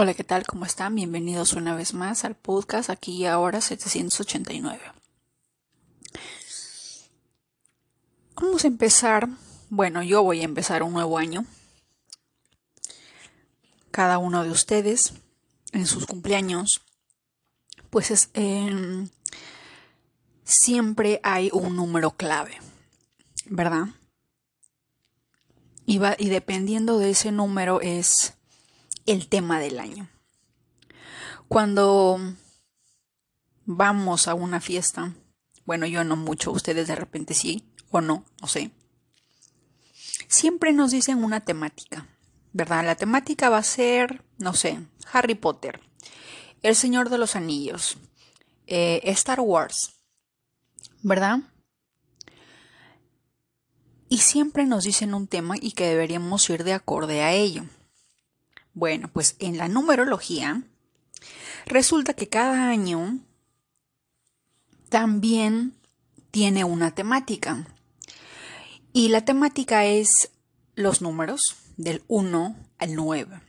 Hola, ¿qué tal? ¿Cómo están? Bienvenidos una vez más al podcast aquí y ahora 789. Vamos a empezar, bueno, yo voy a empezar un nuevo año. Cada uno de ustedes en sus cumpleaños, pues es, em, siempre hay un número clave, ¿verdad? Y, va, y dependiendo de ese número es el tema del año. Cuando vamos a una fiesta, bueno, yo no mucho, ustedes de repente sí o no, no sé. Siempre nos dicen una temática, ¿verdad? La temática va a ser, no sé, Harry Potter, El Señor de los Anillos, eh, Star Wars, ¿verdad? Y siempre nos dicen un tema y que deberíamos ir de acorde a ello. Bueno, pues en la numerología resulta que cada año también tiene una temática. Y la temática es los números del 1 al 9.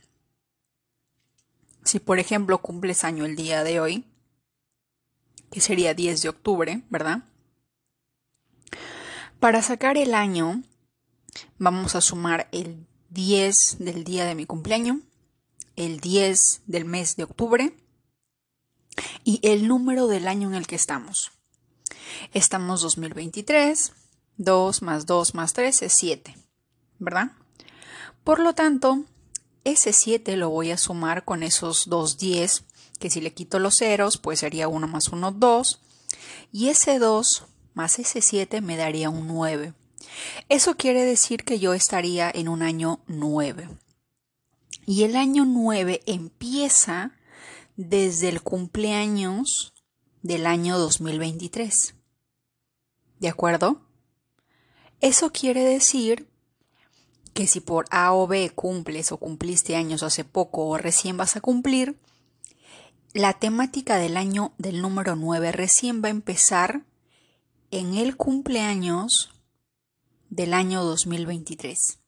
Si por ejemplo cumples año el día de hoy, que sería 10 de octubre, ¿verdad? Para sacar el año, vamos a sumar el 10 del día de mi cumpleaños, el 10 del mes de octubre y el número del año en el que estamos. Estamos 2023, 2 más 2 más 3 es 7, ¿verdad? Por lo tanto, ese 7 lo voy a sumar con esos dos 10, que si le quito los ceros, pues sería 1 más 1, 2, y ese 2 más ese 7 me daría un 9. Eso quiere decir que yo estaría en un año 9. Y el año 9 empieza desde el cumpleaños del año 2023. ¿De acuerdo? Eso quiere decir que si por A o B cumples o cumpliste años hace poco o recién vas a cumplir, la temática del año del número 9 recién va a empezar en el cumpleaños del año 2023,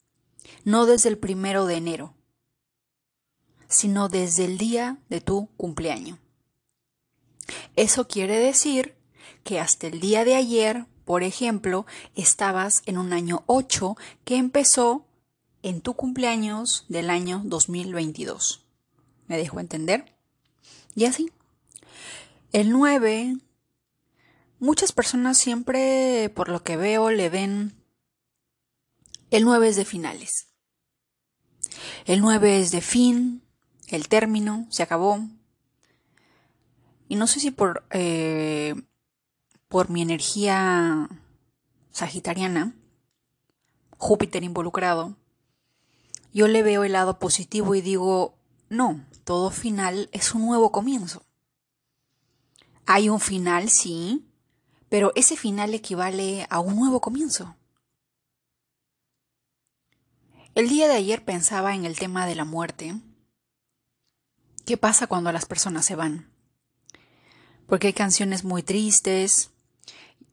no desde el primero de enero sino desde el día de tu cumpleaños. Eso quiere decir que hasta el día de ayer, por ejemplo, estabas en un año 8 que empezó en tu cumpleaños del año 2022. ¿Me dejo entender? Y así. El 9, muchas personas siempre, por lo que veo, le ven el 9 es de finales. El 9 es de fin, el término, se acabó. Y no sé si por, eh, por mi energía sagitariana, Júpiter involucrado, yo le veo el lado positivo y digo, no, todo final es un nuevo comienzo. Hay un final, sí, pero ese final equivale a un nuevo comienzo. El día de ayer pensaba en el tema de la muerte ¿Qué pasa cuando las personas se van? Porque hay canciones muy tristes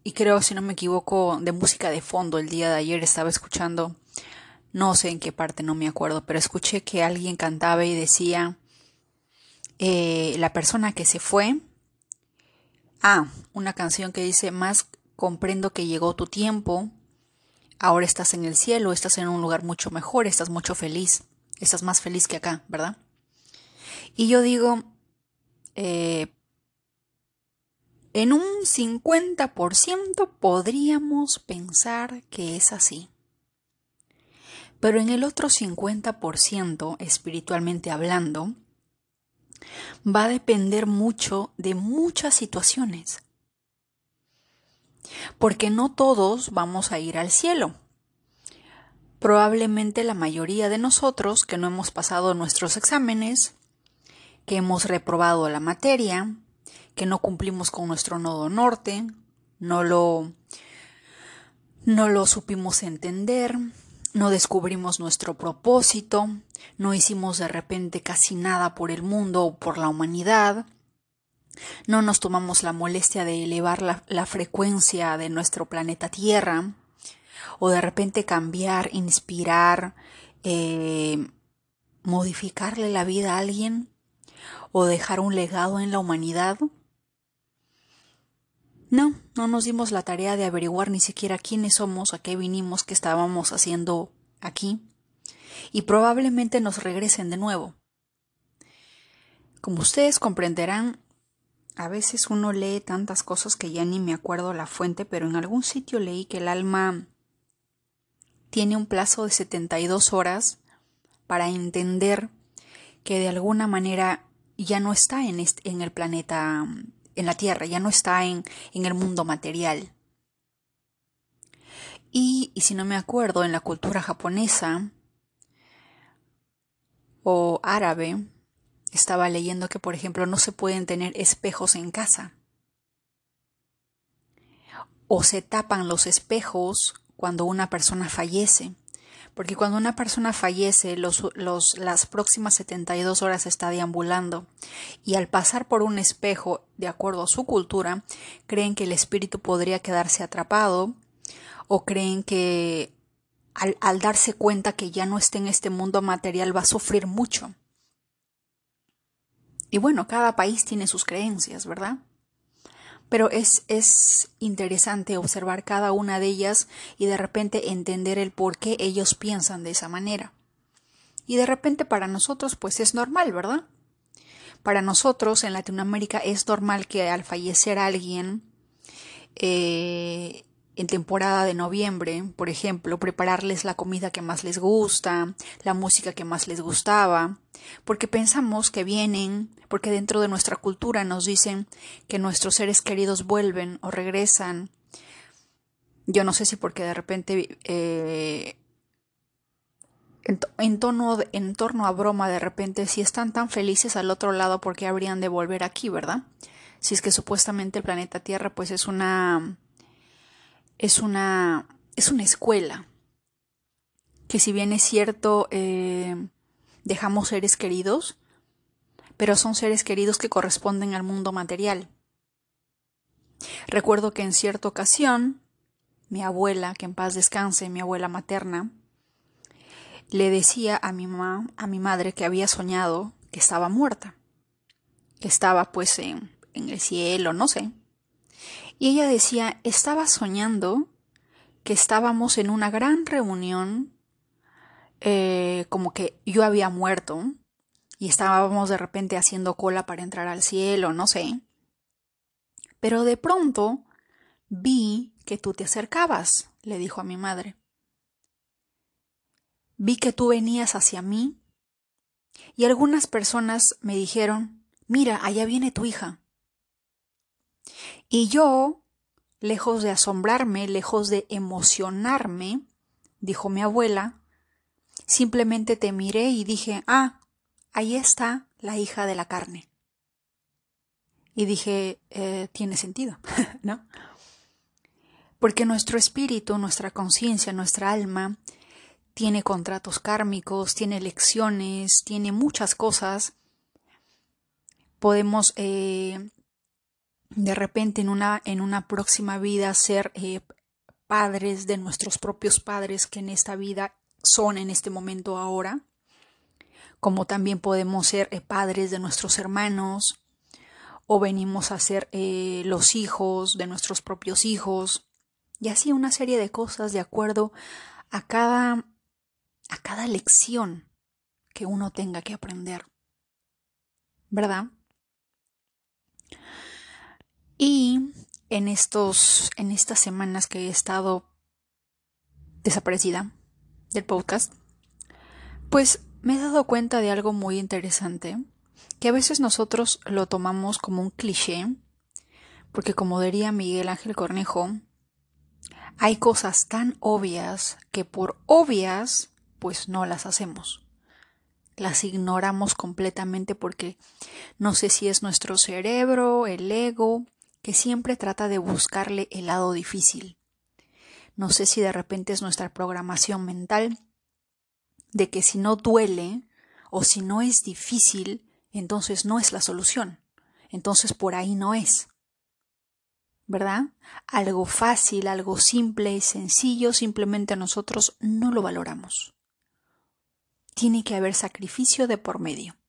y creo, si no me equivoco, de música de fondo. El día de ayer estaba escuchando, no sé en qué parte, no me acuerdo, pero escuché que alguien cantaba y decía, eh, la persona que se fue, ah, una canción que dice, más comprendo que llegó tu tiempo, ahora estás en el cielo, estás en un lugar mucho mejor, estás mucho feliz, estás más feliz que acá, ¿verdad? Y yo digo, eh, en un 50% podríamos pensar que es así. Pero en el otro 50%, espiritualmente hablando, va a depender mucho de muchas situaciones. Porque no todos vamos a ir al cielo. Probablemente la mayoría de nosotros que no hemos pasado nuestros exámenes, que hemos reprobado la materia, que no cumplimos con nuestro nodo norte, no lo, no lo supimos entender, no descubrimos nuestro propósito, no hicimos de repente casi nada por el mundo o por la humanidad, no nos tomamos la molestia de elevar la, frecuencia de nuestro planeta Tierra, o de repente cambiar, inspirar, eh, modificarle la vida a alguien o dejar un legado en la humanidad? No, no nos dimos la tarea de averiguar ni siquiera quiénes somos, a qué vinimos, qué estábamos haciendo aquí, y probablemente nos regresen de nuevo. Como ustedes comprenderán, a veces uno lee tantas cosas que ya ni me acuerdo la fuente, pero en algún sitio leí que el alma tiene un plazo de 72 horas para entender que de alguna manera ya no está en, el planeta, en la Tierra, ya no está en, el mundo material. Y si no me acuerdo, en la cultura japonesa o árabe, estaba leyendo que, por ejemplo, no se pueden tener espejos en casa. O se tapan los espejos cuando una persona fallece. Porque cuando una persona fallece, los, los, las próximas 72 horas está deambulando. Y al pasar por un espejo, de acuerdo a su cultura, creen que el espíritu podría quedarse atrapado o creen que al, al darse cuenta que ya no está en este mundo material va a sufrir mucho. Y bueno, cada país tiene sus creencias, ¿verdad? Pero es, es interesante observar cada una de ellas y de repente entender el por qué ellos piensan de esa manera. Y de repente para nosotros pues es normal, ¿verdad? Para nosotros en Latinoamérica es normal que al fallecer alguien eh, en temporada de noviembre, por ejemplo, prepararles la comida que más les gusta, la música que más les gustaba, porque pensamos que vienen, porque dentro de nuestra cultura nos dicen que nuestros seres queridos vuelven o regresan. Yo no sé si porque de repente eh, en, en, en torno a broma de repente si están tan felices al otro lado porque habrían de volver aquí, ¿verdad? Si es que supuestamente el planeta Tierra pues es una es una, es una escuela que si bien es cierto, eh, dejamos seres queridos, pero son seres queridos que corresponden al mundo material. Recuerdo que en cierta ocasión, mi abuela, que en paz descanse, mi abuela materna, le decía a mi mamá, a mi madre, que había soñado que estaba muerta, que estaba pues en, en el cielo, no sé. Y ella decía, estaba soñando que estábamos en una gran reunión, eh, como que yo había muerto y estábamos de repente haciendo cola para entrar al cielo, no sé. Pero de pronto vi que tú te acercabas, le dijo a mi madre. Vi que tú venías hacia mí y algunas personas me dijeron, mira, allá viene tu hija. Y yo, lejos de asombrarme, lejos de emocionarme, dijo mi abuela, simplemente te miré y dije, ah, ahí está la hija de la carne. Y dije, eh, tiene sentido, ¿no? Porque nuestro espíritu, nuestra conciencia, nuestra alma, tiene contratos kármicos, tiene lecciones, tiene muchas cosas. Podemos eh, de repente en una, en una próxima vida ser eh, padres de nuestros propios padres que en esta vida son en este momento ahora, como también podemos ser eh, padres de nuestros hermanos, o venimos a ser eh, los hijos de nuestros propios hijos, y así una serie de cosas de acuerdo a cada, a cada lección que uno tenga que aprender. ¿Verdad? Y en estos, en estas semanas que he estado desaparecida del podcast, pues me he dado cuenta de algo muy interesante, que a veces nosotros lo tomamos como un cliché, porque como diría Miguel Ángel Cornejo, hay cosas tan obvias que por obvias pues no las hacemos. Las ignoramos completamente porque no sé si es nuestro cerebro, el ego, que siempre trata de buscarle el lado difícil. No sé si de repente es nuestra programación mental de que si no duele o si no es difícil, entonces no es la solución. Entonces por ahí no es. ¿Verdad? Algo fácil, algo simple y sencillo, simplemente nosotros no lo valoramos. Tiene que haber sacrificio de por medio.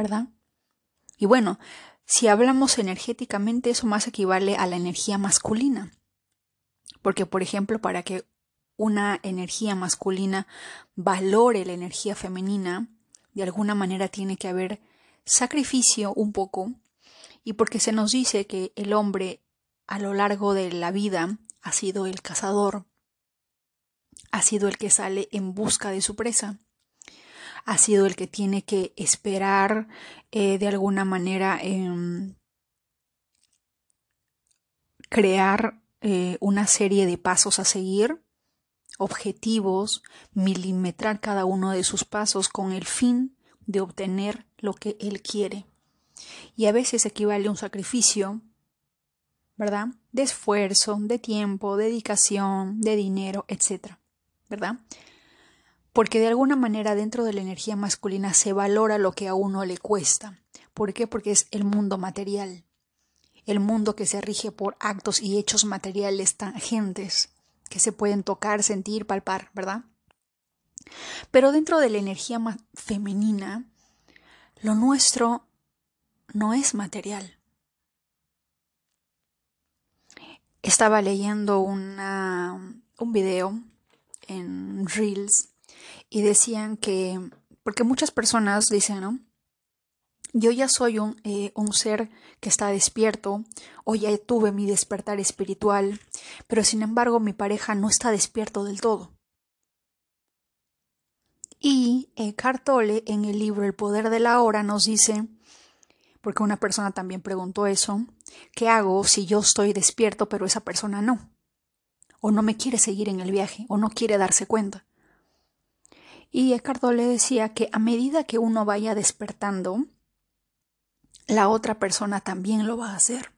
¿verdad? Y bueno, si hablamos energéticamente, eso más equivale a la energía masculina. Porque, por ejemplo, para que una energía masculina valore la energía femenina, de alguna manera tiene que haber sacrificio un poco, y porque se nos dice que el hombre a lo largo de la vida ha sido el cazador, ha sido el que sale en busca de su presa, ha sido el que tiene que esperar eh, de alguna manera em, crear eh, una serie de pasos a seguir, objetivos, milimetrar cada uno de sus pasos con el fin de obtener lo que él quiere. Y a veces equivale a un sacrificio, ¿verdad? De esfuerzo, de tiempo, dedicación, de dinero, etc. ¿Verdad? Porque de alguna manera dentro de la energía masculina se valora lo que a uno le cuesta. ¿Por qué? Porque es el mundo material. El mundo que se rige por actos y hechos materiales tangentes que se pueden tocar, sentir, palpar, ¿verdad? Pero dentro de la energía femenina, lo nuestro no es material. Estaba leyendo un video en Reels y decían que, porque muchas personas dicen, ¿no? Yo ya soy un, eh, un, ser que está despierto, o ya tuve mi despertar espiritual, pero sin embargo mi pareja no está despierto del todo. Y eh, Cartole en el libro El poder de la hora nos dice, porque una persona también preguntó eso, ¿qué hago si yo estoy despierto pero esa persona no? O no me quiere seguir en el viaje, o no quiere darse cuenta. Y Eckhart le decía que a medida que uno vaya despertando, la otra persona también lo va a hacer.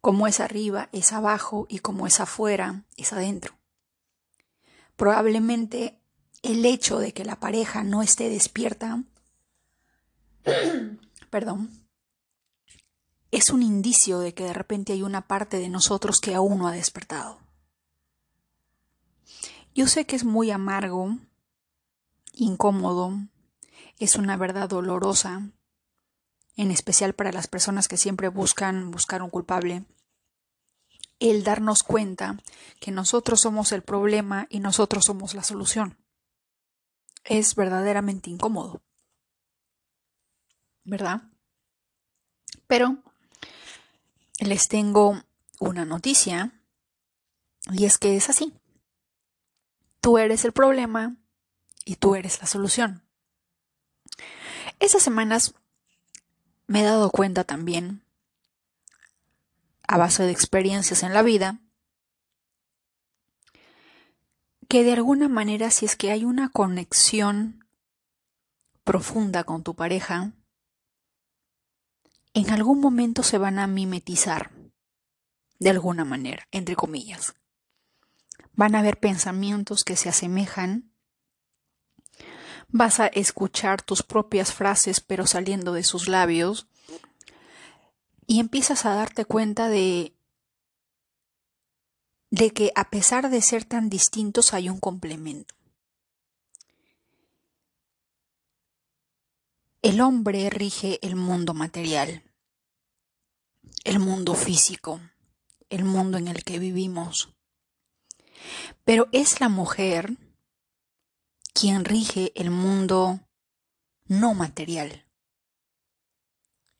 Como es arriba, es abajo y como es afuera, es adentro. Probablemente el hecho de que la pareja no esté despierta, perdón, es un indicio de que de repente hay una parte de nosotros que aún no ha despertado. Yo sé que es muy amargo, incómodo, es una verdad dolorosa, en especial para las personas que siempre buscan buscar un culpable, el darnos cuenta que nosotros somos el problema y nosotros somos la solución. Es verdaderamente incómodo. ¿Verdad? Pero les tengo una noticia y es que es así. Tú eres el problema y tú eres la solución. Esas semanas me he dado cuenta también, a base de experiencias en la vida, que de alguna manera si es que hay una conexión profunda con tu pareja, en algún momento se van a mimetizar, de alguna manera, entre comillas. Van a haber pensamientos que se asemejan. Vas a escuchar tus propias frases pero saliendo de sus labios. Y empiezas a darte cuenta de de que a pesar de ser tan distintos hay un complemento. El hombre rige el mundo material, el mundo físico, el mundo en el que vivimos. Pero es la mujer quien rige el mundo no material,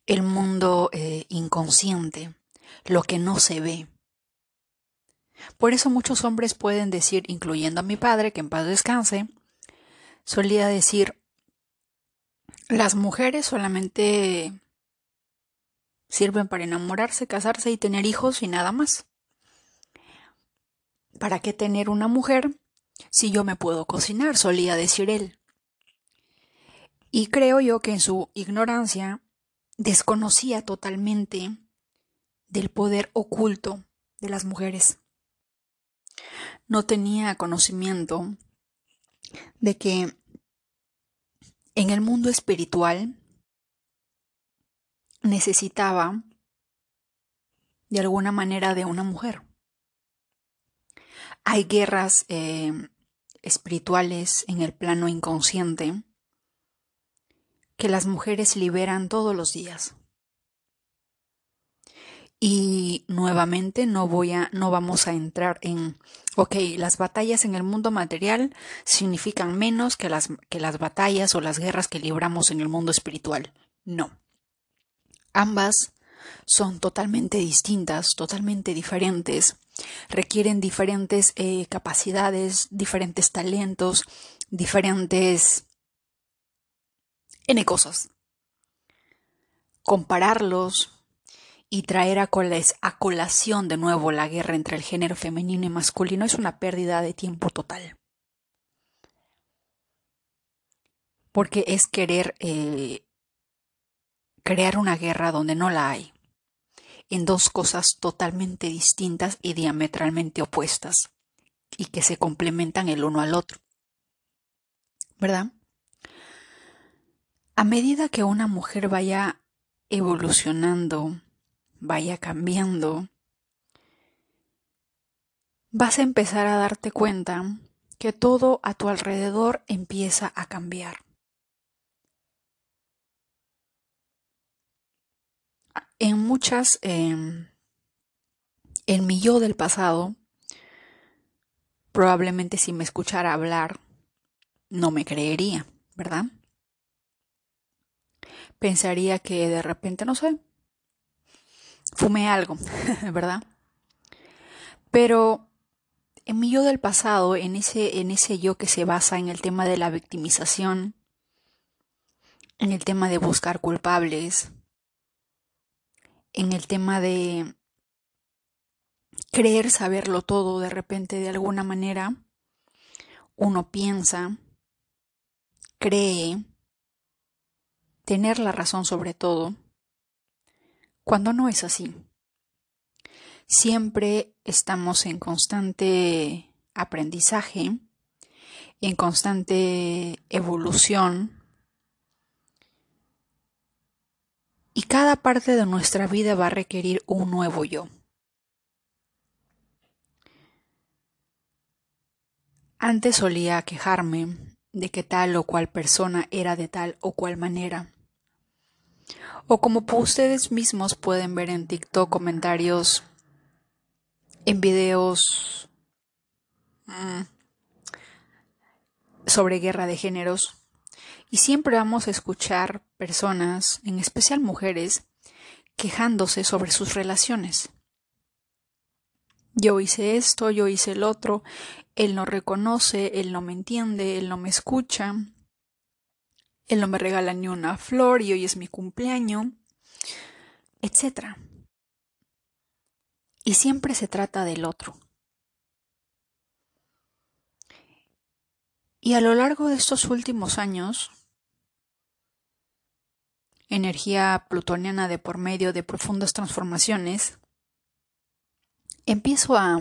el mundo eh, inconsciente, lo que no se ve. Por eso muchos hombres pueden decir, incluyendo a mi padre, que en paz descanse, solía decir, las mujeres solamente sirven para enamorarse, casarse y tener hijos y nada más. ¿Para qué tener una mujer si yo me puedo cocinar? solía decir él. Y creo yo que en su ignorancia desconocía totalmente del poder oculto de las mujeres. No tenía conocimiento de que en el mundo espiritual necesitaba de alguna manera de una mujer. Hay guerras eh, espirituales en el plano inconsciente que las mujeres liberan todos los días. Y nuevamente no voy a, no vamos a entrar en, ok, las batallas en el mundo material significan menos que las, que las batallas o las guerras que libramos en el mundo espiritual. No. Ambas son totalmente distintas, totalmente diferentes, requieren diferentes eh, capacidades, diferentes talentos, diferentes N cosas. Compararlos y traer a, colación de nuevo la guerra entre el género femenino y masculino es una pérdida de tiempo total. Porque es querer eh, crear una guerra donde no la hay, en dos cosas totalmente distintas y diametralmente opuestas, y que se complementan el uno al otro. ¿Verdad? A medida que una mujer vaya evolucionando, vaya cambiando, vas a empezar a darte cuenta que todo a tu alrededor empieza a cambiar. En muchas, em, en mi yo del pasado, probablemente si me escuchara hablar, no me creería, ¿verdad? Pensaría que de repente, no sé, fumé algo, ¿verdad? Pero en mi yo del pasado, en ese, en ese yo que se basa en el tema de la victimización, en el tema de buscar culpables, en el tema de creer saberlo todo de repente de alguna manera, uno piensa, cree, tener la razón sobre todo, cuando no es así. Siempre estamos en constante aprendizaje, en constante evolución, y cada parte de nuestra vida va a requerir un nuevo yo. Antes solía quejarme de que tal o cual persona era de tal o cual manera. O como ustedes mismos pueden ver en TikTok comentarios en videos mm, sobre guerra de géneros. Y siempre vamos a escuchar personas, en especial mujeres, quejándose sobre sus relaciones. Yo hice esto, yo hice el otro, él no reconoce, él no me entiende, él no me escucha, él no me regala ni una flor y hoy es mi cumpleaños, etc. Y siempre se trata del otro. Y a lo largo de estos últimos años, energía plutoniana de por medio de profundas transformaciones, empiezo a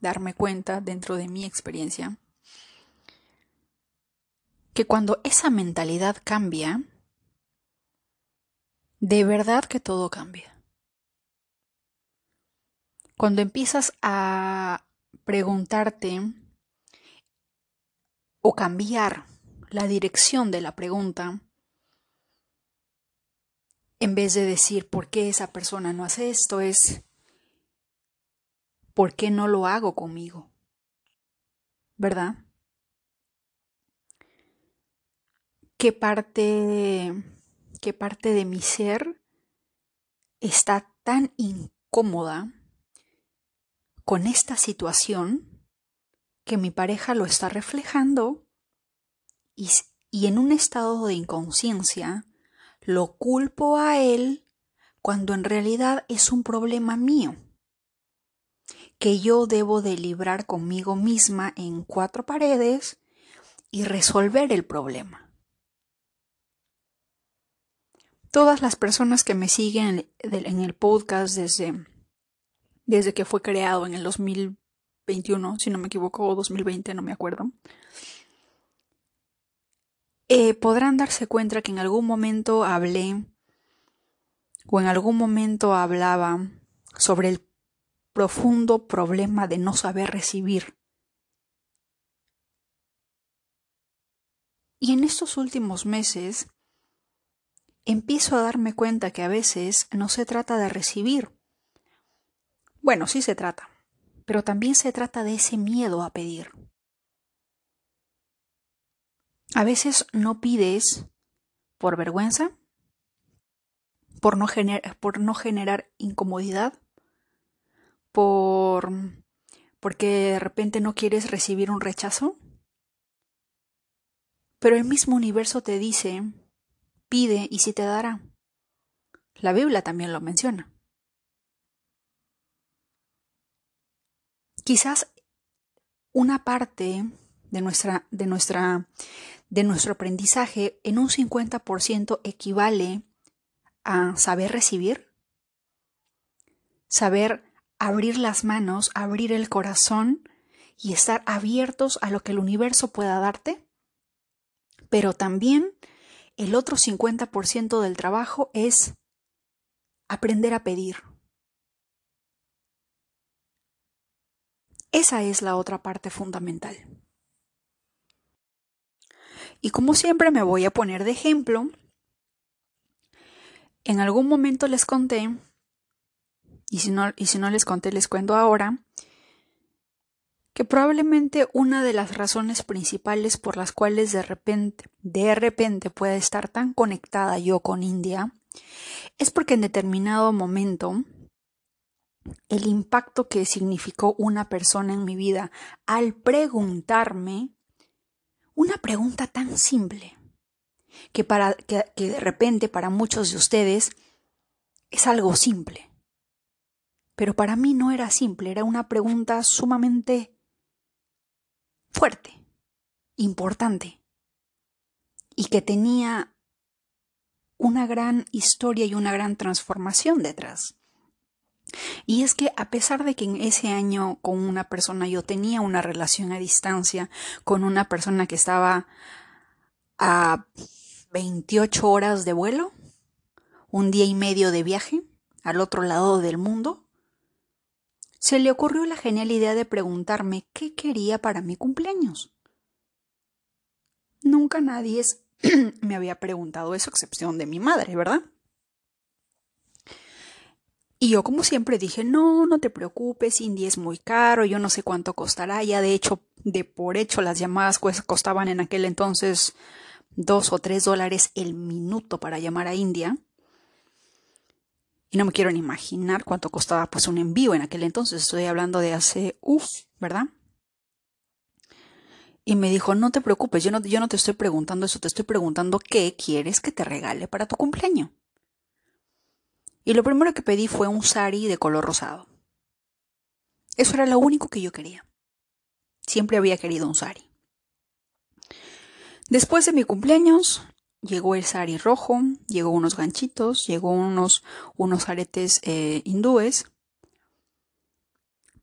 darme cuenta dentro de mi experiencia que cuando esa mentalidad cambia, de verdad que todo cambia. Cuando empiezas a preguntarte o cambiar la dirección de la pregunta, en vez de decir por qué esa persona no hace esto, es ¿por qué no lo hago conmigo? ¿Verdad? ¿Qué parte, qué parte de mi ser está tan incómoda con esta situación que mi pareja lo está reflejando y, y en un estado de inconsciencia lo culpo a él cuando en realidad es un problema mío que yo debo de librar conmigo misma en cuatro paredes y resolver el problema. Todas las personas que me siguen en el podcast desde, desde que fue creado en el 2021, si no me equivoco, o 2020, no me acuerdo, eh, podrán darse cuenta que en algún momento hablé o en algún momento hablaba sobre el profundo problema de no saber recibir. Y en estos últimos meses empiezo a darme cuenta que a veces no se trata de recibir. Bueno, sí se trata, pero también se trata de ese miedo a pedir. A veces no pides por vergüenza, por no, generar incomodidad, por porque de repente no quieres recibir un rechazo. Pero el mismo universo te dice, pide y si te dará. La Biblia también lo menciona. Quizás una parte de nuestra, de nuestra, de nuestro aprendizaje en un 50% equivale a saber recibir, saber abrir las manos, abrir el corazón y estar abiertos a lo que el universo pueda darte. Pero también el otro 50% del trabajo es aprender a pedir. Esa es la otra parte fundamental. Y como siempre me voy a poner de ejemplo. En algún momento les conté, y si no, y si no les conté, les cuento ahora, que probablemente una de las razones principales por las cuales de repente, de repente pueda estar tan conectada yo con India es porque en determinado momento el impacto que significó una persona en mi vida al preguntarme una pregunta tan simple que, para, que, de repente para muchos de ustedes es algo simple. Pero para mí no era simple, era una pregunta sumamente fuerte, importante, y que tenía una gran historia y una gran transformación detrás. Y es que a pesar de que en ese año con una persona yo tenía una relación a distancia, con una persona que estaba a 28 horas de vuelo, un día y medio de viaje al otro lado del mundo, se le ocurrió la genial idea de preguntarme qué quería para mi cumpleaños. Nunca nadie me había preguntado eso, excepción de mi madre, ¿verdad? Y yo como siempre dije, no, no te preocupes, Indy es muy caro, yo no sé cuánto costará, ya de hecho, de por hecho las llamadas costaban en aquel entonces dos o tres dólares el minuto para llamar a India. Y no me quiero ni imaginar cuánto costaba pues un envío en aquel entonces. Estoy hablando de hace, uff, ¿verdad? Y me dijo, no te preocupes, yo no, yo no te estoy preguntando eso, te estoy preguntando qué quieres que te regale para tu cumpleaños. Y lo primero que pedí fue un sari de color rosado. Eso era lo único que yo quería. Siempre había querido un sari. Después de mi cumpleaños, llegó el sari rojo, llegó unos ganchitos, llegó unos, unos aretes eh, hindúes.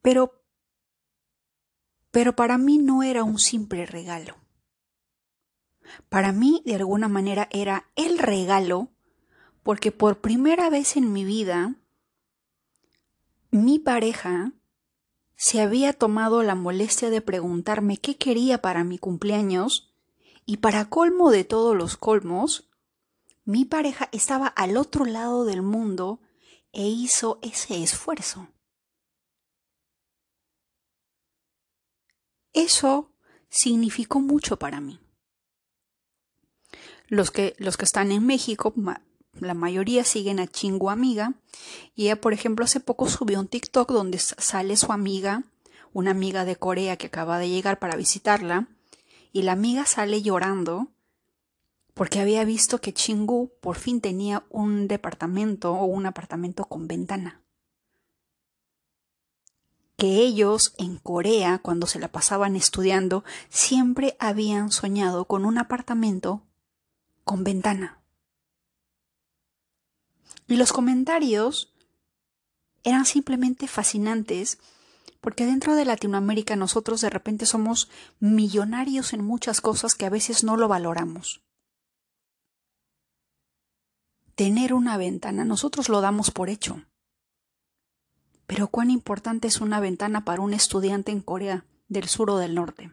Pero, pero para mí no era un simple regalo. Para mí, de alguna manera, era el regalo porque por primera vez en mi vida, mi pareja se había tomado la molestia de preguntarme qué quería para mi cumpleaños y para colmo de todos los colmos, mi pareja estaba al otro lado del mundo e hizo ese esfuerzo. Eso significó mucho para mí. Los que, los que están en México, la mayoría siguen a Chingu Amiga, y ella, por ejemplo, hace poco subió un TikTok donde sale su amiga, una amiga de Corea que acaba de llegar para visitarla, y la amiga sale llorando porque había visto que Chingu por fin tenía un departamento o un apartamento con ventana. Que ellos en Corea, cuando se la pasaban estudiando, siempre habían soñado con un apartamento con ventana. Y los comentarios eran simplemente fascinantes porque dentro de Latinoamérica nosotros de repente somos millonarios en muchas cosas que a veces no lo valoramos. Tener una ventana, nosotros lo damos por hecho. Pero cuán importante es una ventana para un estudiante en Corea del Sur o del Norte.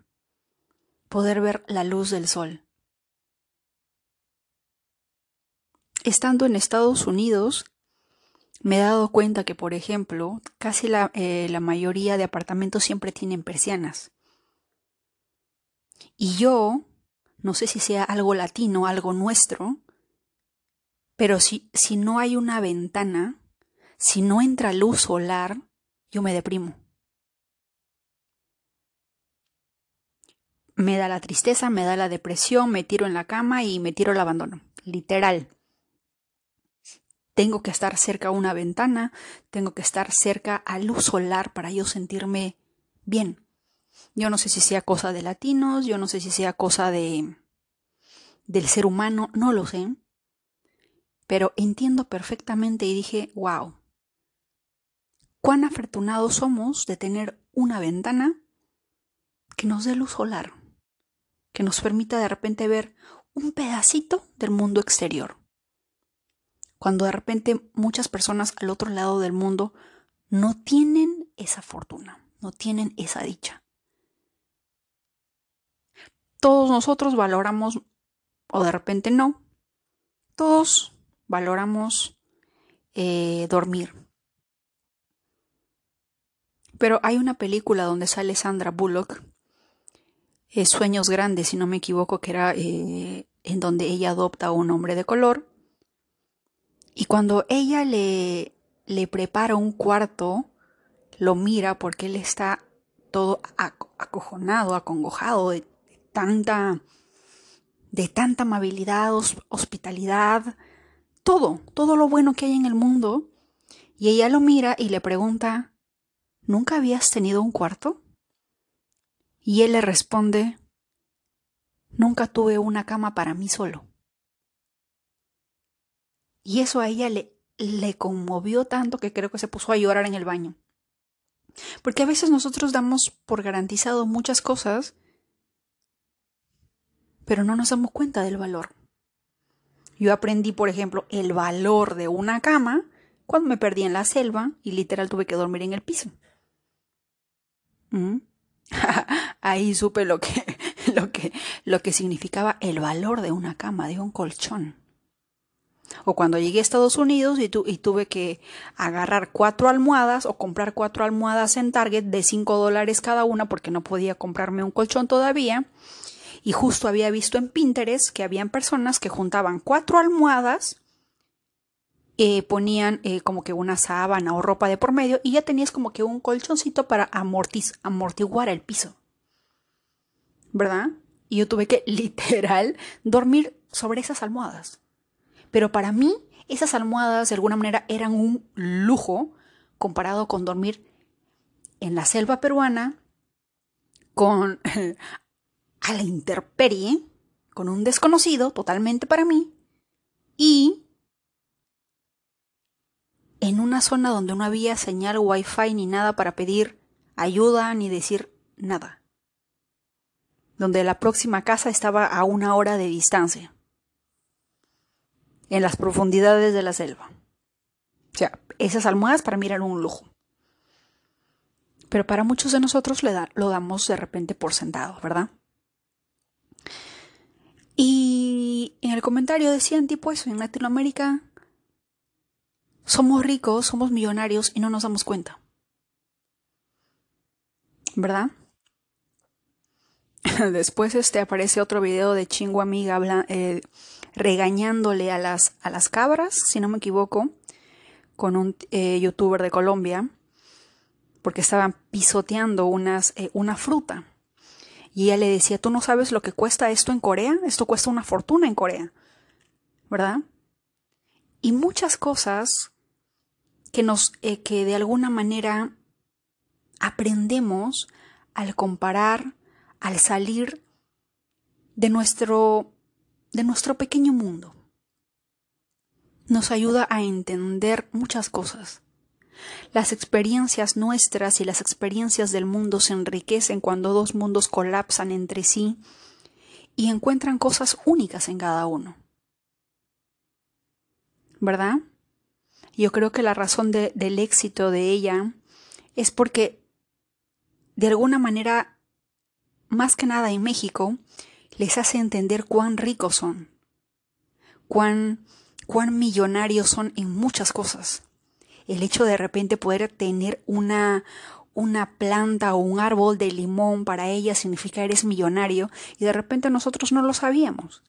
Poder ver la luz del sol. Estando en Estados Unidos, me he dado cuenta que, por ejemplo, casi la, eh, la mayoría de apartamentos siempre tienen persianas. Y yo, no sé si sea algo latino, algo nuestro, pero si, si no hay una ventana, si no entra luz solar, yo me deprimo. Me da la tristeza, me da la depresión, me tiro en la cama y me tiro el abandono. Literal. Tengo que estar cerca a una ventana, tengo que estar cerca a luz solar para yo sentirme bien. Yo no sé si sea cosa de latinos, yo no sé si sea cosa de del ser humano, no lo sé. Pero entiendo perfectamente y dije, wow, cuán afortunados somos de tener una ventana que nos dé luz solar, que nos permita de repente ver un pedacito del mundo exterior. Cuando de repente muchas personas al otro lado del mundo no tienen esa fortuna, no tienen esa dicha. Todos nosotros valoramos, o de repente no, todos valoramos eh, dormir. Pero hay una película donde sale Sandra Bullock, eh, Sueños Grandes, si no me equivoco, que era eh, en donde ella adopta a un hombre de color. Y cuando ella le, le prepara un cuarto, lo mira porque él está todo acojonado, acongojado de tanta, de tanta amabilidad, hospitalidad, todo, todo lo bueno que hay en el mundo. Y ella lo mira y le pregunta, ¿Nunca habías tenido un cuarto? Y él le responde, Nunca tuve una cama para mí solo. Y eso a ella le, le conmovió tanto que creo que se puso a llorar en el baño. Porque a veces nosotros damos por garantizado muchas cosas, pero no nos damos cuenta del valor. Yo aprendí, por ejemplo, el valor de una cama cuando me perdí en la selva y literal tuve que dormir en el piso. ¿Mm? Ahí supe lo que, lo, que, lo que significaba el valor de una cama, de un colchón. O cuando llegué a Estados Unidos y, y, tuve que agarrar cuatro almohadas o comprar cuatro almohadas en Target de cinco dólares cada una porque no podía comprarme un colchón todavía. Y justo había visto en Pinterest que habían personas que juntaban cuatro almohadas, eh, ponían eh, como que una sábana o ropa de por medio y ya tenías como que un colchoncito para amortiguar el piso. ¿Verdad? Y yo tuve que literal dormir sobre esas almohadas. Pero para mí, esas almohadas de alguna manera eran un lujo comparado con dormir en la selva peruana con a la intemperie con un desconocido totalmente para mí y en una zona donde no había señal wifi ni nada para pedir ayuda ni decir nada. Donde la próxima casa estaba a una hora de distancia. En las profundidades de la selva. O sea, esas almohadas para mí eran un lujo. Pero para muchos de nosotros lo damos de repente por sentado, ¿verdad? Y en el comentario decían tipo eso, en Latinoamérica somos ricos, somos millonarios y no nos damos cuenta. ¿Verdad? Después este aparece otro video de Chingo Amiga eh, regañándole a las, a las cabras, si no me equivoco, con un eh, youtuber de Colombia, porque estaban pisoteando unas, eh, una fruta. Y ella le decía, tú no sabes lo que cuesta esto en Corea, esto cuesta una fortuna en Corea, ¿verdad? Y muchas cosas que nos, eh, que de alguna manera aprendemos al comparar, al salir de nuestro, de nuestro pequeño mundo. Nos ayuda a entender muchas cosas. Las experiencias nuestras y las experiencias del mundo se enriquecen cuando dos mundos colapsan entre sí y encuentran cosas únicas en cada uno. ¿Verdad? Yo creo que la razón del éxito de ella es porque, de alguna manera, más que nada en México, les hace entender cuán ricos son, cuán, cuán millonarios son en muchas cosas. El hecho de repente poder tener una, una planta o un árbol de limón para ella significa eres millonario y de repente nosotros no lo sabíamos.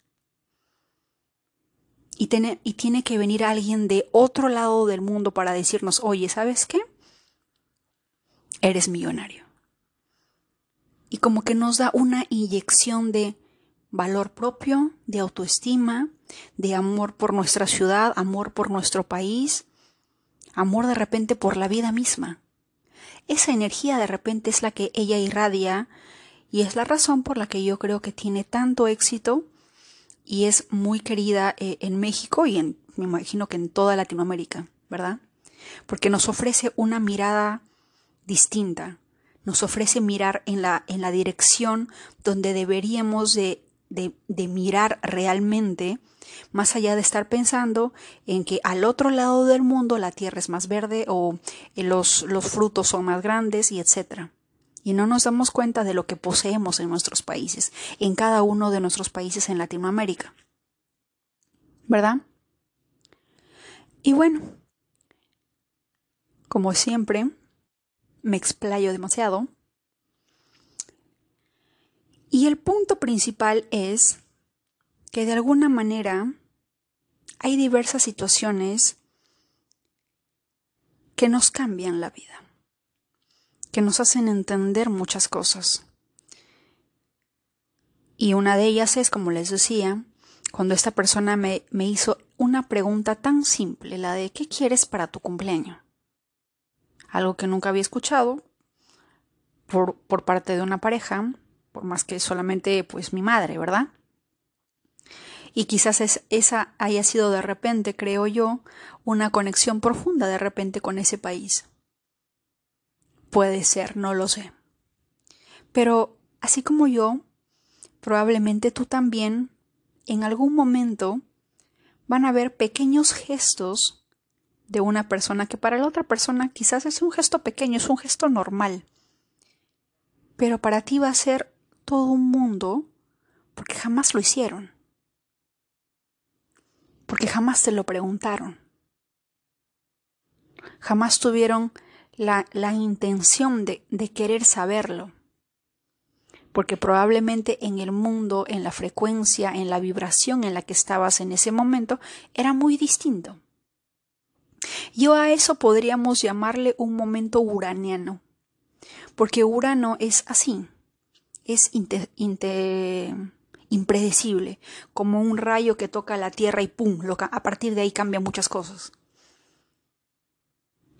Y tiene, y tiene que venir alguien de otro lado del mundo para decirnos, oye, ¿sabes qué? Eres millonario. Y como que nos da una inyección de valor propio, de autoestima, de amor por nuestra ciudad, amor por nuestro país, amor de repente por la vida misma. Esa energía de repente es la que ella irradia y es la razón por la que yo creo que tiene tanto éxito y es muy querida eh, en México y en, me imagino que en toda Latinoamérica, ¿verdad? Porque nos ofrece una mirada distinta, nos ofrece mirar en la, en la dirección donde deberíamos de, de, mirar realmente más allá de estar pensando en que al otro lado del mundo la tierra es más verde o eh, los, los frutos son más grandes y etcétera. Y no nos damos cuenta de lo que poseemos en nuestros países, en cada uno de nuestros países en Latinoamérica. ¿Verdad? Y bueno, como siempre, me explayo demasiado. Y el punto principal es que de alguna manera hay diversas situaciones que nos cambian la vida, que nos hacen entender muchas cosas. Y una de ellas es, como les decía, cuando esta persona me, me hizo una pregunta tan simple, la de ¿qué quieres para tu cumpleaños? Algo que nunca había escuchado por, por parte de una pareja, por más que solamente pues mi madre, ¿verdad? Y quizás es, esa haya sido de repente, creo yo, una conexión profunda de repente con ese país. Puede ser, no lo sé. Pero así como yo, probablemente tú también, en algún momento, van a haber pequeños gestos de una persona que para la otra persona quizás es un gesto pequeño, es un gesto normal. Pero para ti va a ser todo un mundo porque jamás lo hicieron porque jamás se lo preguntaron. Jamás tuvieron la, la intención de, de querer saberlo. Porque probablemente en el mundo, en la frecuencia, en la vibración en la que estabas en ese momento, era muy distinto. Yo a eso podríamos llamarle un momento uraniano, porque Urano es así, es impredecible, como un rayo que toca la tierra y ¡pum! a partir de ahí cambian muchas cosas.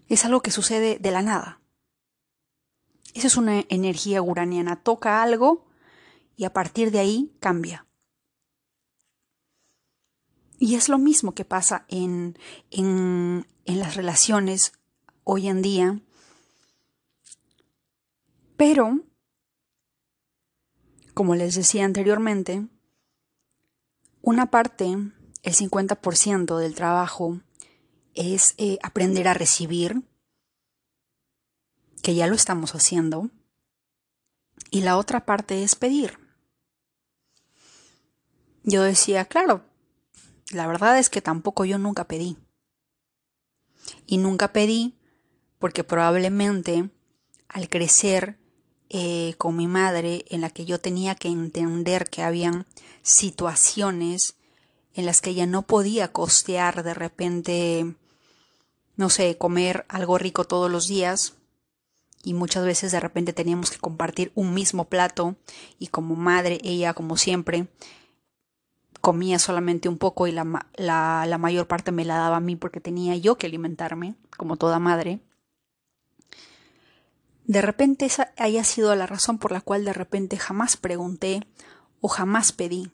Es algo que sucede de la nada. Esa es una energía uraniana. Toca algo y a partir de ahí cambia. Y es lo mismo que pasa en, en, en las relaciones hoy en día. Pero como les decía anteriormente, una parte, el 50% del trabajo, es eh, aprender a recibir, que ya lo estamos haciendo, y la otra parte es pedir. Yo decía, claro, la verdad es que tampoco yo nunca pedí. Y nunca pedí porque probablemente al crecer eh, con mi madre en la que yo tenía que entender que habían situaciones en las que ella no podía costear de repente, no sé, comer algo rico todos los días. Y muchas veces de repente teníamos que compartir un mismo plato. Y como madre ella como siempre comía solamente un poco y la, la, la mayor parte me la daba a mí porque tenía yo que alimentarme como toda madre de repente esa haya sido la razón por la cual de repente jamás pregunté o jamás pedí.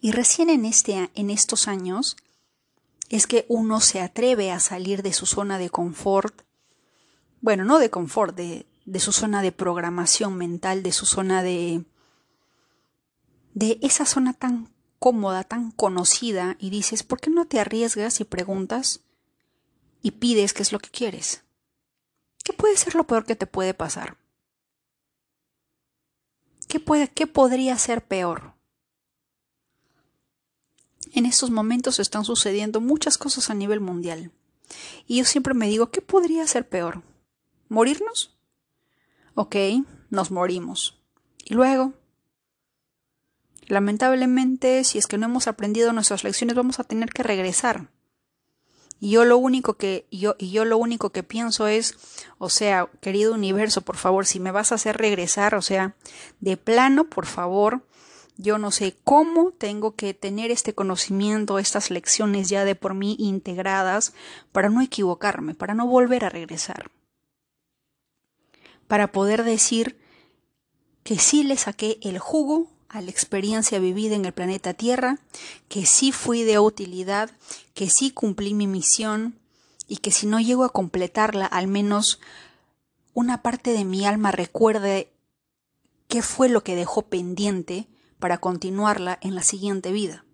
Y recién en, este, en estos años es que uno se atreve a salir de su zona de confort, bueno, no de confort, de, de su zona de programación mental, de su zona de... de esa zona tan cómoda, tan conocida, y dices, ¿por qué no te arriesgas y preguntas y pides qué es lo que quieres? ¿Qué puede ser lo peor que te puede pasar? ¿Qué, puede, qué podría ser peor? En estos momentos están sucediendo muchas cosas a nivel mundial. Y yo siempre me digo, ¿qué podría ser peor? ¿Morirnos? Ok, nos morimos. ¿Y luego? Lamentablemente, si es que no hemos aprendido nuestras lecciones, vamos a tener que regresar. Y yo lo único que yo y yo lo único que pienso es, o sea, querido universo, por favor, si me vas a hacer regresar, o sea, de plano, por favor, yo no sé cómo tengo que tener este conocimiento, estas lecciones ya de por mí integradas para no equivocarme, para no volver a regresar. Para poder decir que sí le saqué el jugo a la experiencia vivida en el planeta Tierra, que sí fui de utilidad, que sí cumplí mi misión y que si no llego a completarla, al menos una parte de mi alma recuerde qué fue lo que dejó pendiente para continuarla en la siguiente vida.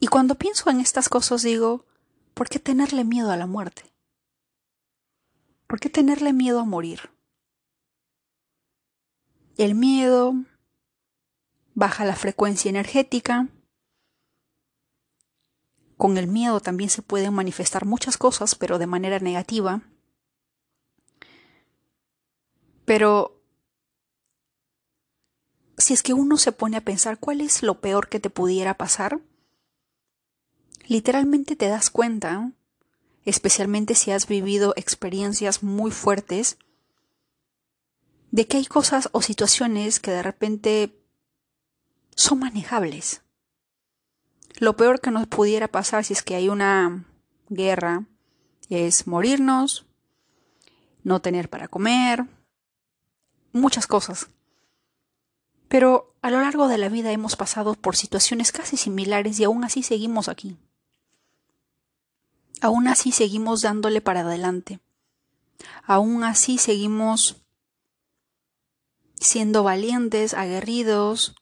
Y cuando pienso en estas cosas digo, ¿por qué tenerle miedo a la muerte? ¿Por qué tenerle miedo a morir? El miedo baja la frecuencia energética. Con el miedo también se pueden manifestar muchas cosas, pero de manera negativa. Pero si es que uno se pone a pensar cuál es lo peor que te pudiera pasar, literalmente te das cuenta, especialmente si has vivido experiencias muy fuertes, de que hay cosas o situaciones que de repente son manejables. Lo peor que nos pudiera pasar si es que hay una guerra es morirnos, no tener para comer, muchas cosas. Pero a lo largo de la vida hemos pasado por situaciones casi similares y aún así seguimos aquí. Aún así seguimos dándole para adelante. Aún así seguimos siendo valientes, aguerridos,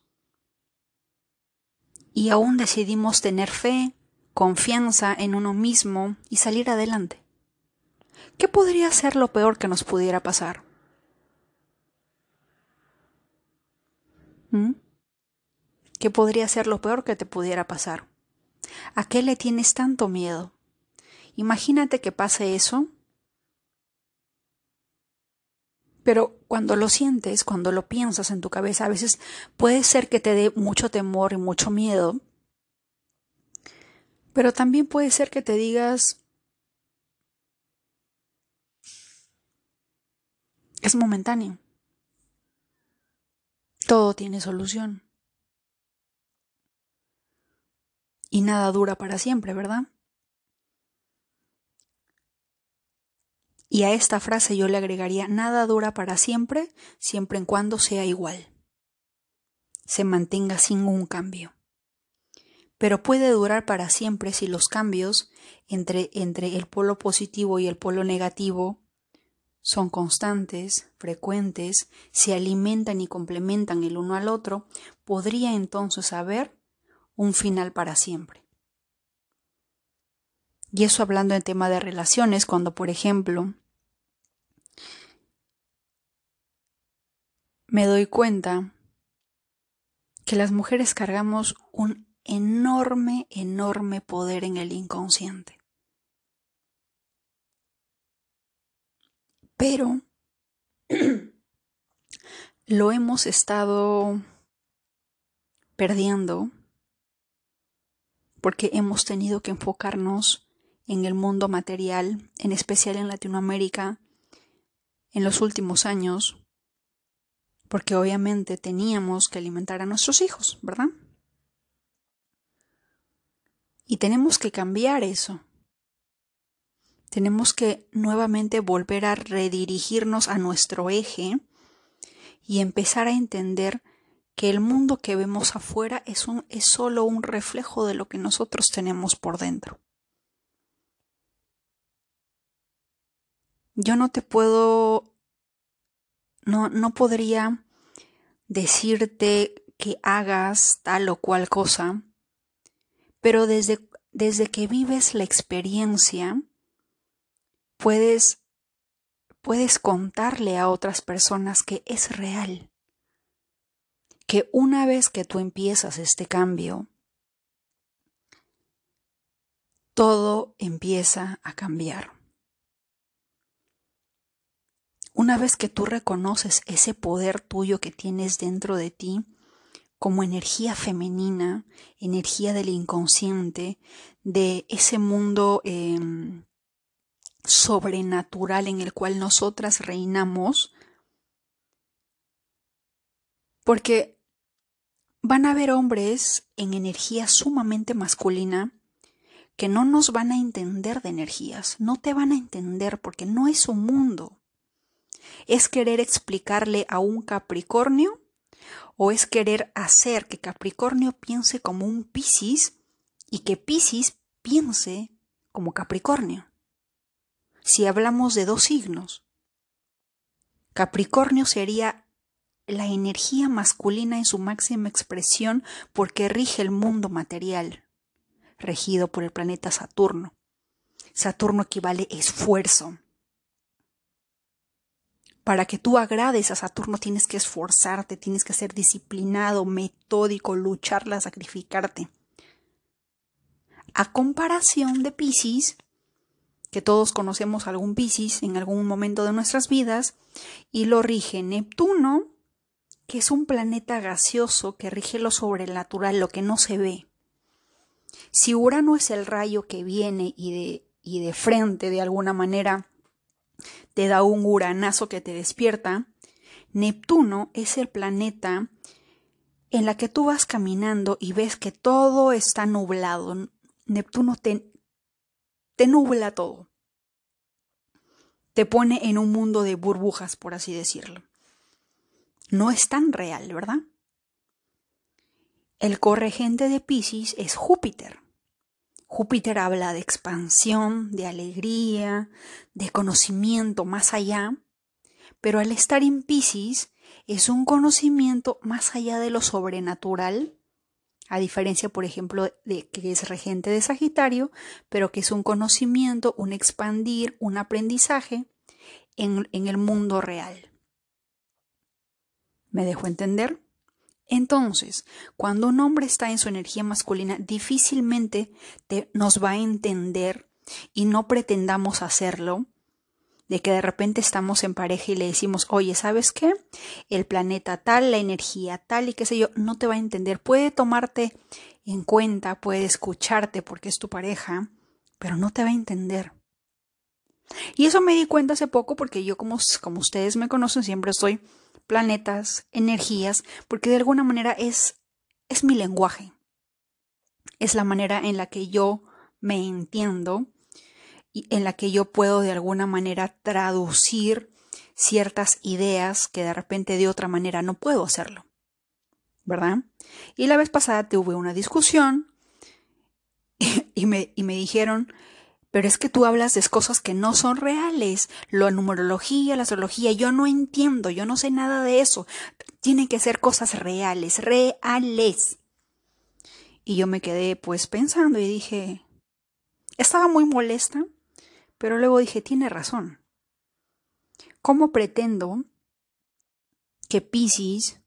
y aún decidimos tener fe, confianza en uno mismo y salir adelante. ¿Qué podría ser lo peor que nos pudiera pasar? ¿Mm? ¿Qué podría ser lo peor que te pudiera pasar? ¿A qué le tienes tanto miedo? Imagínate que pase eso Pero cuando lo sientes, cuando lo piensas en tu cabeza, a veces puede ser que te dé mucho temor y mucho miedo. Pero también puede ser que te digas, es momentáneo. Todo tiene solución. Y nada dura para siempre, ¿verdad? Y a esta frase yo le agregaría nada dura para siempre, siempre en cuando sea igual. Se mantenga sin un cambio. Pero puede durar para siempre si los cambios entre, entre el polo positivo y el polo negativo son constantes, frecuentes, se alimentan y complementan el uno al otro, podría entonces haber un final para siempre. Y eso hablando en tema de relaciones, cuando por ejemplo me doy cuenta que las mujeres cargamos un enorme, enorme poder en el inconsciente. Pero lo hemos estado perdiendo porque hemos tenido que enfocarnos en el mundo material, en especial en Latinoamérica, en los últimos años, porque obviamente teníamos que alimentar a nuestros hijos, ¿verdad? Y tenemos que cambiar eso. Tenemos que nuevamente volver a redirigirnos a nuestro eje y empezar a entender que el mundo que vemos afuera es, es solo un reflejo de lo que nosotros tenemos por dentro. Yo no te puedo, no, no podría decirte que hagas tal o cual cosa, pero desde, desde que vives la experiencia, puedes, puedes contarle a otras personas que es real, que una vez que tú empiezas este cambio, todo empieza a cambiar. Una vez que tú reconoces ese poder tuyo que tienes dentro de ti, como energía femenina, energía del inconsciente, de ese mundo em, sobrenatural en el cual nosotras reinamos, porque van a haber hombres en energía sumamente masculina que no nos van a entender de energías, no te van a entender porque no es un mundo. Es querer explicarle a un Capricornio o es querer hacer que Capricornio piense como un Piscis y que Piscis piense como Capricornio. Si hablamos de dos signos, Capricornio sería la energía masculina en su máxima expresión porque rige el mundo material, regido por el planeta Saturno. Saturno equivale esfuerzo, para que tú agrades a Saturno tienes que esforzarte, tienes que ser disciplinado, metódico, lucharla, sacrificarte. A comparación de Pisces, que todos conocemos algún Pisces en algún momento de nuestras vidas, y lo rige Neptuno, que es un planeta gaseoso que rige lo sobrenatural, lo que no se ve. Si Urano es el rayo que viene y de, y de frente de alguna manera te da un uranazo que te despierta. Neptuno es el planeta en la que tú vas caminando y ves que todo está nublado. Neptuno te, te nubla todo. Te pone en un mundo de burbujas, por así decirlo. No es tan real, ¿verdad? El corregente de Pisces es Júpiter. Júpiter habla de expansión, de alegría, de conocimiento más allá, pero al estar en Pisces es un conocimiento más allá de lo sobrenatural, a diferencia, por ejemplo, de que es regente de Sagitario, pero que es un conocimiento, un expandir, un aprendizaje en, el mundo real. ¿Me dejo entender? Entonces, cuando un hombre está en su energía masculina, difícilmente nos va a entender y no pretendamos hacerlo, de que de repente estamos en pareja y le decimos, oye, ¿sabes qué? El planeta tal, la energía tal y qué sé yo, no te va a entender. Puede tomarte en cuenta, puede escucharte porque es tu pareja, pero no te va a entender. Y eso me di cuenta hace poco porque yo, como, como ustedes me conocen, siempre estoy planetas, energías, porque de alguna manera es, es mi lenguaje. Es la manera en la que yo me entiendo y en la que yo puedo de alguna manera traducir ciertas ideas que de repente de otra manera no puedo hacerlo. ¿Verdad? Y la vez pasada tuve una discusión y, me, y me dijeron pero es que tú hablas de cosas que no son reales. La numerología, la astrología, yo no entiendo, yo no sé nada de eso. Tienen que ser cosas reales, reales. Y yo me quedé pues pensando y dije, estaba muy molesta, pero luego dije, tiene razón. ¿Cómo pretendo que Pisces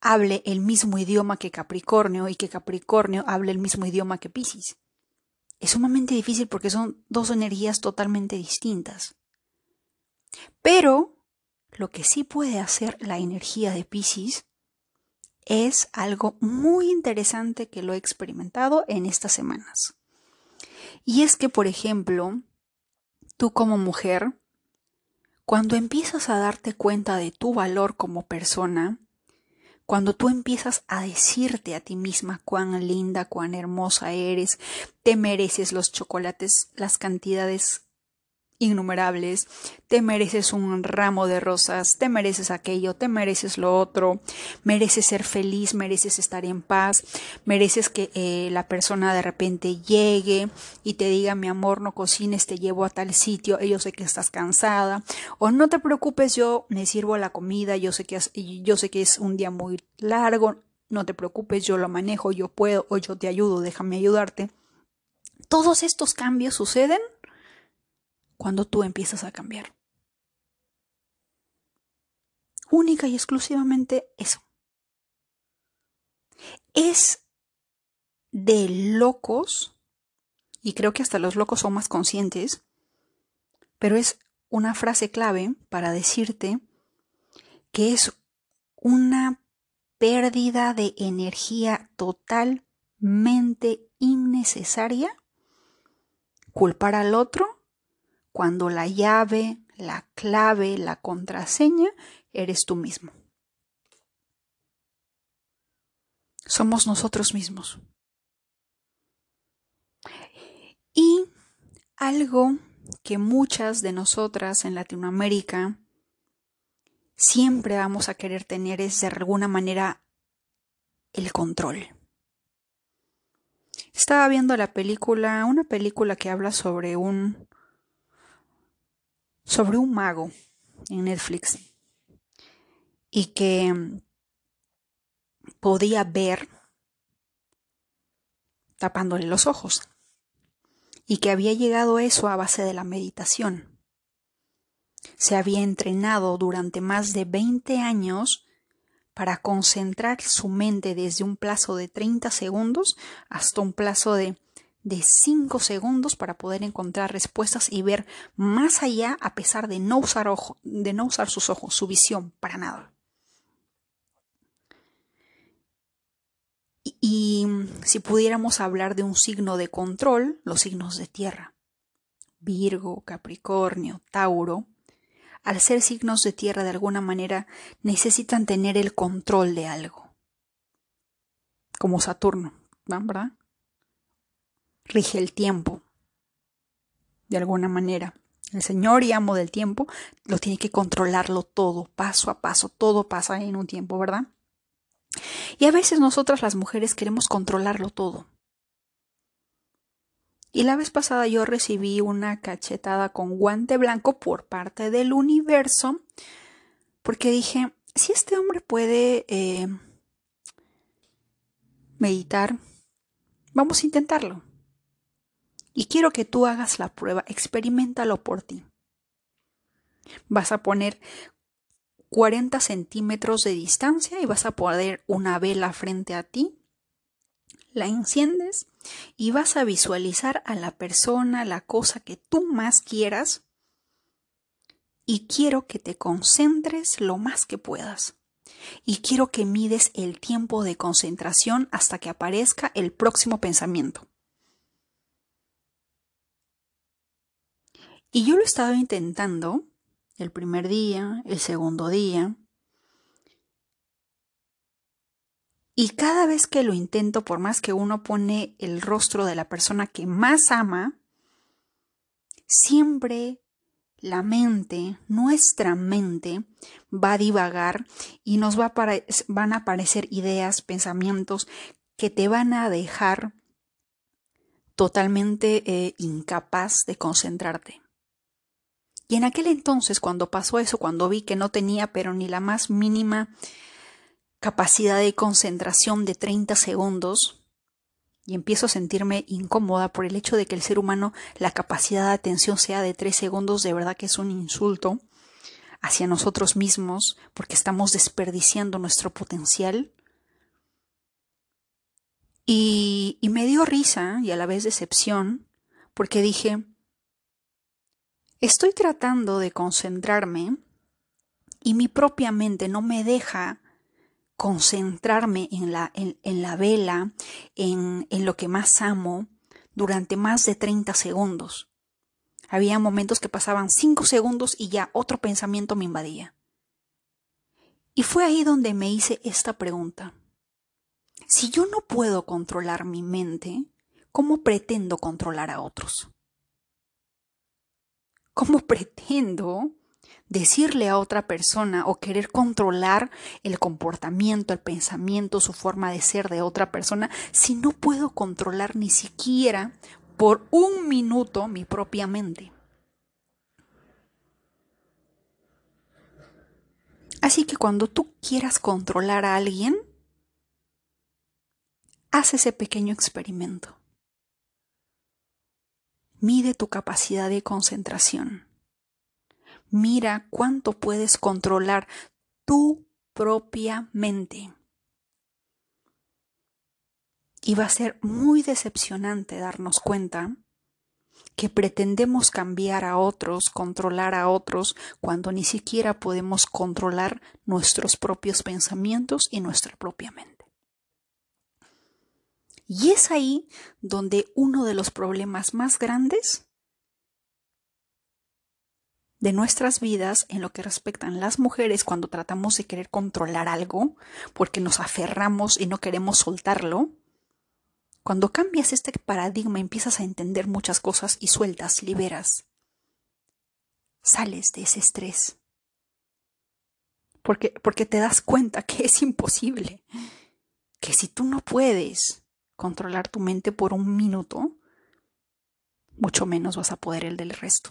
hable el mismo idioma que Capricornio y que Capricornio hable el mismo idioma que Pisces? Es sumamente difícil porque son dos energías totalmente distintas. Pero lo que sí puede hacer la energía de Pisces es algo muy interesante que lo he experimentado en estas semanas. Y es que, por ejemplo, tú como mujer, cuando empiezas a darte cuenta de tu valor como persona, cuando tú empiezas a decirte a ti misma cuán linda, cuán hermosa eres, te mereces los chocolates, las cantidades innumerables, te mereces un ramo de rosas, te mereces aquello, te mereces lo otro, mereces ser feliz, mereces estar en paz, mereces que eh, la persona de repente llegue y te diga mi amor no cocines, te llevo a tal sitio, yo sé que estás cansada, o no te preocupes, yo me sirvo la comida, yo sé que yo sé que es un día muy largo, no te preocupes, yo lo manejo, yo puedo, o yo te ayudo, déjame ayudarte. Todos estos cambios suceden cuando tú empiezas a cambiar. Única y exclusivamente eso. Es de locos y creo que hasta los locos son más conscientes, pero es una frase clave para decirte que es una pérdida de energía totalmente innecesaria culpar al otro cuando la llave, la clave, la contraseña eres tú mismo. Somos nosotros mismos. Y algo que muchas de nosotras en Latinoamérica siempre vamos a querer tener es de alguna manera el control. Estaba viendo la película, una película que habla sobre un sobre un mago en Netflix y que podía ver tapándole los ojos y que había llegado eso a base de la meditación. Se había entrenado durante más de 20 años para concentrar su mente desde un plazo de 30 segundos hasta un plazo de, de 5 segundos para poder encontrar respuestas y ver más allá a pesar de no usar, ojo, de no usar sus ojos, su visión, para nada. Y, y si pudiéramos hablar de un signo de control, los signos de tierra, Virgo, Capricornio, Tauro, al ser signos de tierra de alguna manera, necesitan tener el control de algo. Como Saturno, ¿verdad? Rige el tiempo. De alguna manera. El Señor y amo del tiempo lo tiene que controlarlo todo, paso a paso, todo pasa en un tiempo, ¿verdad? Y a veces nosotras las mujeres queremos controlarlo todo. Y la vez pasada yo recibí una cachetada con guante blanco por parte del universo, porque dije, si este hombre puede eh, meditar, vamos a intentarlo. Y quiero que tú hagas la prueba, experimentalo por ti. Vas a poner 40 centímetros de distancia y vas a poner una vela frente a ti la enciendes y vas a visualizar a la persona, la cosa que tú más quieras y quiero que te concentres lo más que puedas. Y quiero que mides el tiempo de concentración hasta que aparezca el próximo pensamiento. Y yo lo he estado intentando el primer día, el segundo día, Y cada vez que lo intento, por más que uno pone el rostro de la persona que más ama, siempre la mente, nuestra mente, va a divagar y nos va van a aparecer ideas, pensamientos que te van a dejar totalmente eh, incapaz de concentrarte. Y en aquel entonces, cuando pasó eso, cuando vi que no tenía pero ni la más mínima capacidad de concentración de 30 segundos y empiezo a sentirme incómoda por el hecho de que el ser humano la capacidad de atención sea de 3 segundos, de verdad que es un insulto hacia nosotros mismos porque estamos desperdiciando nuestro potencial. Y, y me dio risa y a la vez decepción porque dije, estoy tratando de concentrarme y mi propia mente no me deja concentrarme en la, en, la vela, en, en lo que más amo, durante más de 30 segundos. Había momentos que pasaban 5 segundos y ya otro pensamiento me invadía. Y fue ahí donde me hice esta pregunta. Si yo no puedo controlar mi mente, ¿cómo pretendo controlar a otros? ¿Cómo pretendo decirle a otra persona o querer controlar el comportamiento, el pensamiento, su forma de ser de otra persona si no puedo controlar ni siquiera por un minuto mi propia mente. Así que cuando tú quieras controlar a alguien, haz ese pequeño experimento. Mide tu capacidad de concentración. Mira cuánto puedes controlar tu propia mente. Y va a ser muy decepcionante darnos cuenta que pretendemos cambiar a otros, controlar a otros, cuando ni siquiera podemos controlar nuestros propios pensamientos y nuestra propia mente. Y es ahí donde uno de los problemas más grandes de nuestras vidas en lo que respectan las mujeres cuando tratamos de querer controlar algo, porque nos aferramos y no queremos soltarlo, cuando cambias este paradigma empiezas a entender muchas cosas y sueltas, liberas, sales de ese estrés. Porque, porque te das cuenta que es imposible, que si tú no puedes controlar tu mente por un minuto, mucho menos vas a poder el del resto.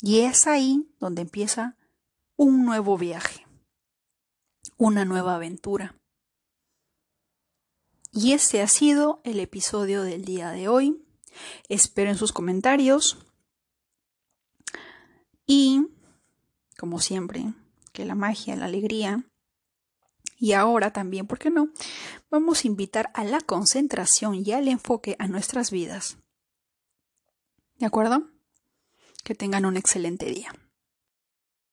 Y es ahí donde empieza un nuevo viaje, una nueva aventura. Y este ha sido el episodio del día de hoy. Espero en sus comentarios. Y, como siempre, que la magia, la alegría y ahora también, ¿por qué no? Vamos a invitar a la concentración y al enfoque a nuestras vidas. ¿De acuerdo? Que tengan un excelente día.